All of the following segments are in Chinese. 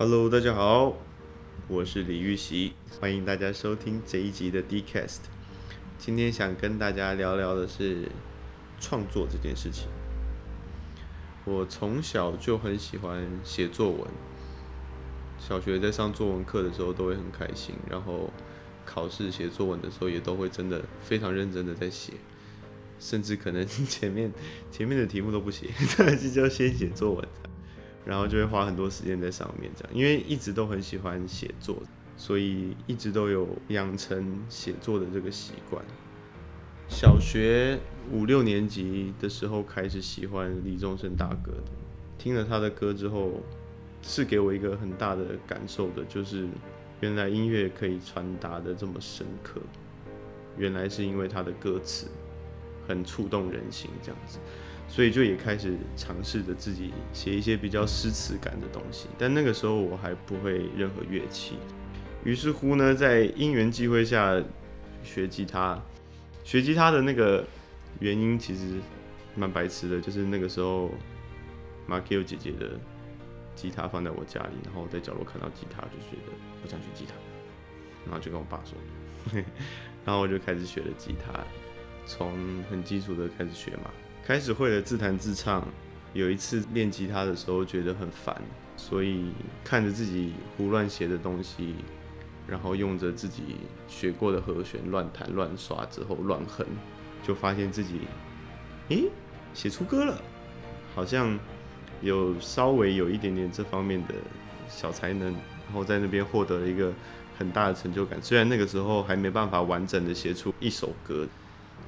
Hello，大家好，我是李玉玺，欢迎大家收听这一集的 D-Cast。今天想跟大家聊聊的是创作这件事情。我从小就很喜欢写作文，小学在上作文课的时候都会很开心，然后考试写作文的时候也都会真的非常认真的在写，甚至可能前面前面的题目都不写，但是就先写作文。然后就会花很多时间在上面，这样，因为一直都很喜欢写作，所以一直都有养成写作的这个习惯。小学五六年级的时候开始喜欢李宗盛大哥的，听了他的歌之后，是给我一个很大的感受的，就是原来音乐可以传达的这么深刻，原来是因为他的歌词很触动人心，这样子。所以就也开始尝试着自己写一些比较诗词感的东西，但那个时候我还不会任何乐器。于是乎呢，在因缘际会下学吉他，学吉他的那个原因其实蛮白痴的，就是那个时候马奎欧姐姐的吉他放在我家里，然后我在角落看到吉他，就觉得我想学吉他，然后就跟我爸说，然后我就开始学了吉他，从很基础的开始学嘛。开始会了自弹自唱，有一次练吉他的时候觉得很烦，所以看着自己胡乱写的东西，然后用着自己学过的和弦乱弹乱刷之后乱哼，就发现自己，咦，写出歌了，好像有稍微有一点点这方面的小才能，然后在那边获得了一个很大的成就感。虽然那个时候还没办法完整的写出一首歌。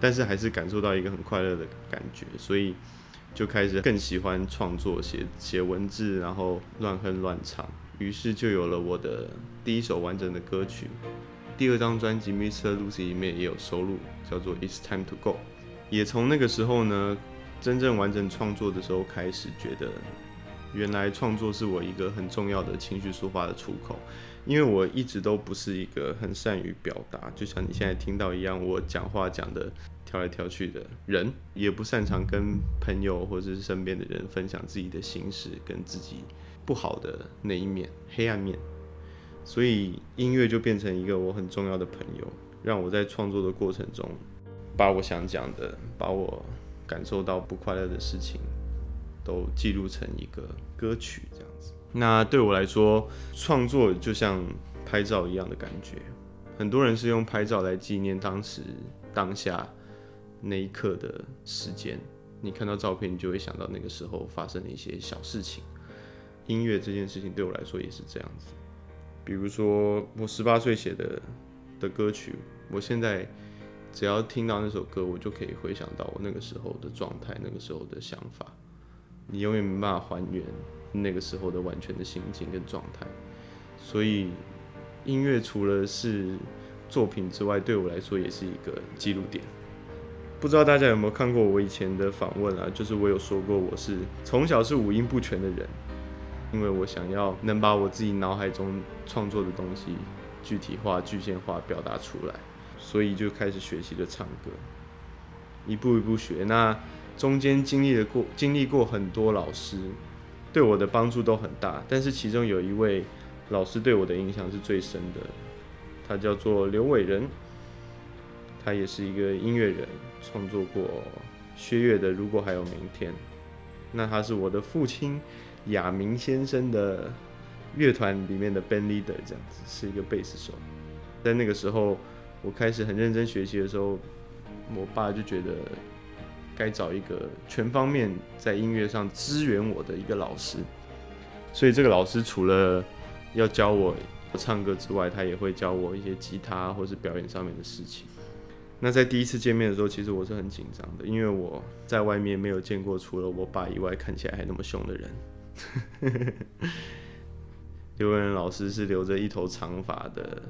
但是还是感受到一个很快乐的感觉，所以就开始更喜欢创作，写写文字，然后乱哼乱唱，于是就有了我的第一首完整的歌曲。第二张专辑《Mr. Lucy》里面也有收录，叫做《It's Time to Go》。也从那个时候呢，真正完整创作的时候开始，觉得原来创作是我一个很重要的情绪抒发的出口。因为我一直都不是一个很善于表达，就像你现在听到一样，我讲话讲的跳来跳去的人，也不擅长跟朋友或者是身边的人分享自己的心事，跟自己不好的那一面、黑暗面，所以音乐就变成一个我很重要的朋友，让我在创作的过程中，把我想讲的，把我感受到不快乐的事情，都记录成一个歌曲，这样子。那对我来说，创作就像拍照一样的感觉。很多人是用拍照来纪念当时当下那一刻的时间。你看到照片，你就会想到那个时候发生的一些小事情。音乐这件事情对我来说也是这样子。比如说，我十八岁写的的歌曲，我现在只要听到那首歌，我就可以回想到我那个时候的状态，那个时候的想法。你永远没办法还原。那个时候的完全的心情跟状态，所以音乐除了是作品之外，对我来说也是一个记录点。不知道大家有没有看过我以前的访问啊？就是我有说过，我是从小是五音不全的人，因为我想要能把我自己脑海中创作的东西具体化、具象化表达出来，所以就开始学习了唱歌，一步一步学。那中间经历了过经历过很多老师。对我的帮助都很大，但是其中有一位老师对我的影响是最深的，他叫做刘伟仁，他也是一个音乐人，创作过薛岳的《如果还有明天》，那他是我的父亲亚明先生的乐团里面的 band leader，这样子是一个贝斯手。在那个时候，我开始很认真学习的时候，我爸就觉得。该找一个全方面在音乐上支援我的一个老师，所以这个老师除了要教我唱歌之外，他也会教我一些吉他或是表演上面的事情。那在第一次见面的时候，其实我是很紧张的，因为我在外面没有见过除了我爸以外看起来还那么凶的人。刘文老师是留着一头长发的，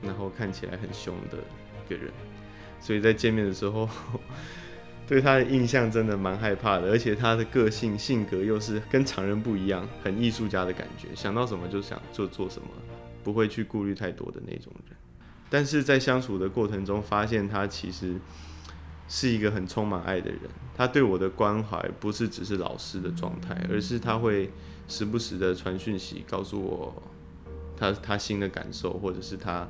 然后看起来很凶的一个人，所以在见面的时候。对他的印象真的蛮害怕的，而且他的个性性格又是跟常人不一样，很艺术家的感觉，想到什么就想做做什么，不会去顾虑太多的那种人。但是在相处的过程中，发现他其实是一个很充满爱的人。他对我的关怀不是只是老师的状态，而是他会时不时的传讯息告诉我他他新的感受，或者是他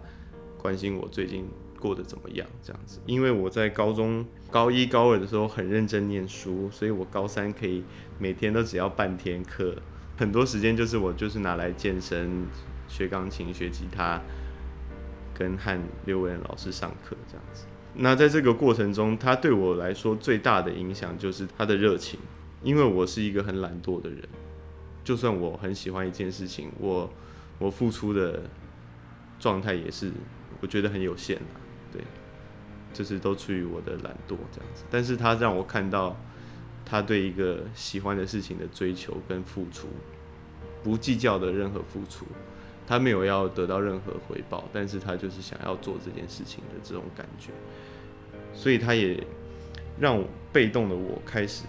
关心我最近过得怎么样这样子。因为我在高中高一高二的时候很认真念书，所以我高三可以每天都只要半天课，很多时间就是我就是拿来健身、学钢琴、学吉他，跟和刘文老师上课这样子。那在这个过程中，他对我来说最大的影响就是他的热情，因为我是一个很懒惰的人，就算我很喜欢一件事情，我我付出的状态也是我觉得很有限啊，对，就是都出于我的懒惰这样子。但是他让我看到他对一个喜欢的事情的追求跟付出，不计较的任何付出。他没有要得到任何回报，但是他就是想要做这件事情的这种感觉，所以他也让我被动的我开始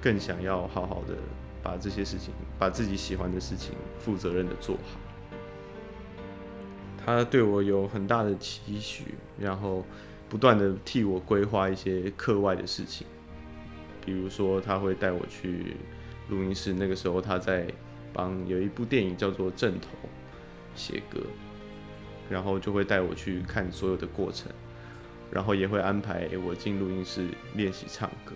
更想要好好的把这些事情，把自己喜欢的事情负责任的做好。他对我有很大的期许，然后不断的替我规划一些课外的事情，比如说他会带我去录音室，那个时候他在帮有一部电影叫做《阵头》。写歌，然后就会带我去看所有的过程，然后也会安排我进录音室练习唱歌。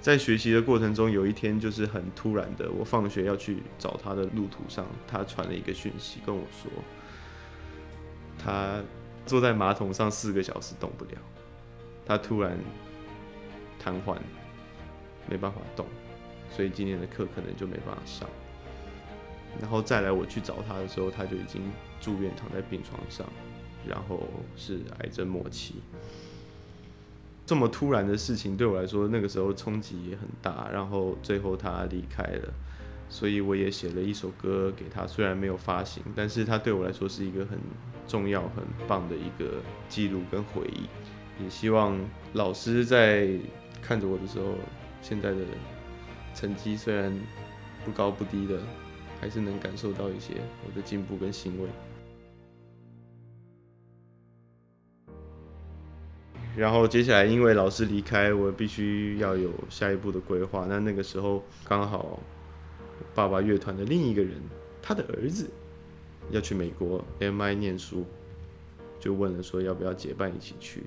在学习的过程中，有一天就是很突然的，我放学要去找他的路途上，他传了一个讯息跟我说，他坐在马桶上四个小时动不了，他突然瘫痪，没办法动，所以今天的课可能就没办法上。然后再来我去找他的时候，他就已经住院躺在病床上，然后是癌症末期。这么突然的事情对我来说，那个时候冲击也很大。然后最后他离开了，所以我也写了一首歌给他，虽然没有发行，但是他对我来说是一个很重要、很棒的一个记录跟回忆。也希望老师在看着我的时候，现在的成绩虽然不高不低的。还是能感受到一些我的进步跟欣慰。然后接下来，因为老师离开，我必须要有下一步的规划。那那个时候刚好，爸爸乐团的另一个人，他的儿子要去美国 MI 念书，就问了说要不要结伴一起去。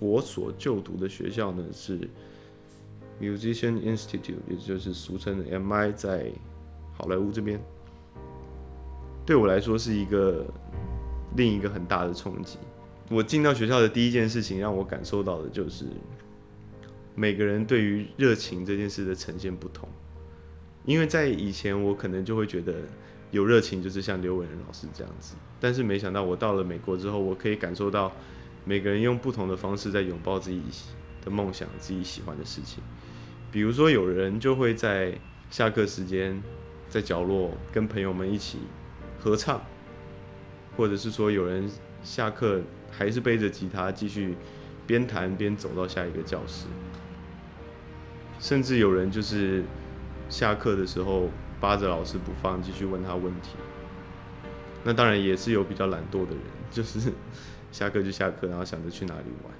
我所就读的学校呢是 Musician Institute，也就是俗称的 MI，在。好莱坞这边对我来说是一个另一个很大的冲击。我进到学校的第一件事情，让我感受到的就是每个人对于热情这件事的呈现不同。因为在以前，我可能就会觉得有热情就是像刘伟仁老师这样子，但是没想到我到了美国之后，我可以感受到每个人用不同的方式在拥抱自己的梦想、自己喜欢的事情。比如说，有人就会在下课时间。在角落跟朋友们一起合唱，或者是说有人下课还是背着吉他继续边弹边走到下一个教室，甚至有人就是下课的时候扒着老师不放，继续问他问题。那当然也是有比较懒惰的人，就是下课就下课，然后想着去哪里玩。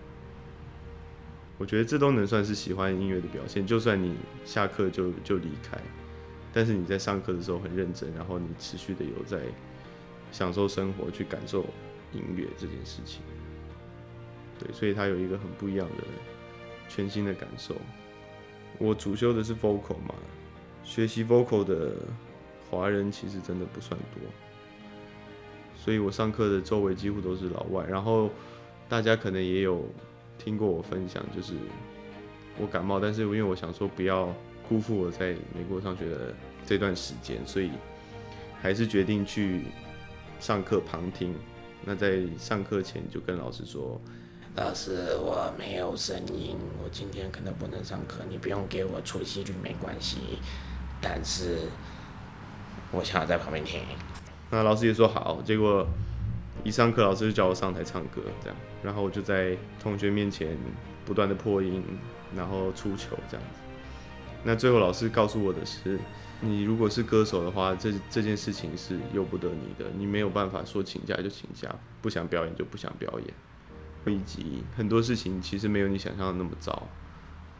我觉得这都能算是喜欢音乐的表现，就算你下课就就离开。但是你在上课的时候很认真，然后你持续的有在享受生活，去感受音乐这件事情。对，所以他有一个很不一样的全新的感受。我主修的是 vocal 嘛，学习 vocal 的华人其实真的不算多，所以我上课的周围几乎都是老外。然后大家可能也有听过我分享，就是我感冒，但是因为我想说不要。辜负我在美国上学的这段时间，所以还是决定去上课旁听。那在上课前就跟老师说：“老师，我没有声音，我今天可能不能上课，你不用给我出席率没关系。但是我想要在旁边听。”那老师也说好。结果一上课，老师就叫我上台唱歌，这样，然后我就在同学面前不断的破音，然后出糗这样子。那最后老师告诉我的是，你如果是歌手的话，这这件事情是由不得你的，你没有办法说请假就请假，不想表演就不想表演。以及很多事情其实没有你想象的那么糟。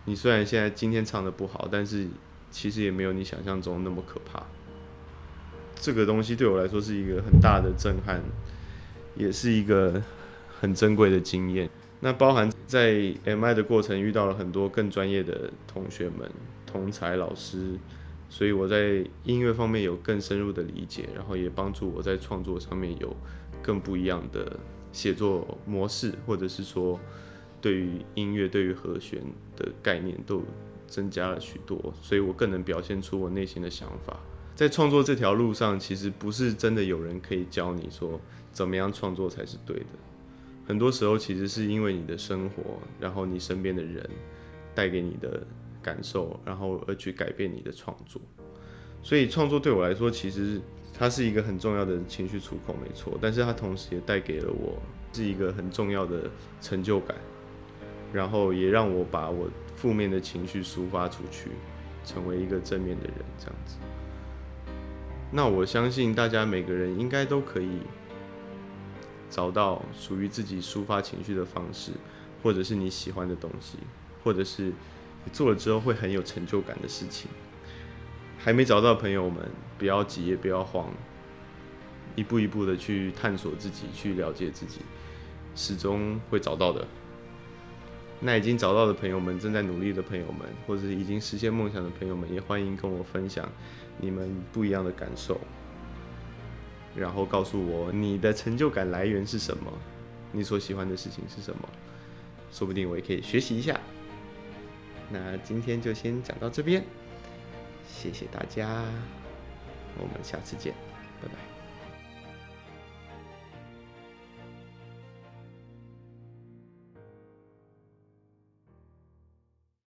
你虽然现在今天唱的不好，但是其实也没有你想象中那么可怕。这个东西对我来说是一个很大的震撼，也是一个很珍贵的经验。那包含在 MI 的过程遇到了很多更专业的同学们、同才老师，所以我在音乐方面有更深入的理解，然后也帮助我在创作上面有更不一样的写作模式，或者是说对于音乐、对于和弦的概念都增加了许多，所以我更能表现出我内心的想法。在创作这条路上，其实不是真的有人可以教你说怎么样创作才是对的。很多时候，其实是因为你的生活，然后你身边的人带给你的感受，然后而去改变你的创作。所以，创作对我来说，其实它是一个很重要的情绪出口，没错。但是，它同时也带给了我是一个很重要的成就感，然后也让我把我负面的情绪抒发出去，成为一个正面的人，这样子。那我相信大家每个人应该都可以。找到属于自己抒发情绪的方式，或者是你喜欢的东西，或者是你做了之后会很有成就感的事情。还没找到朋友们，不要急，也不要慌，一步一步的去探索自己，去了解自己，始终会找到的。那已经找到的朋友们，正在努力的朋友们，或者是已经实现梦想的朋友们，也欢迎跟我分享你们不一样的感受。然后告诉我你的成就感来源是什么，你所喜欢的事情是什么，说不定我也可以学习一下。那今天就先讲到这边，谢谢大家，我们下次见。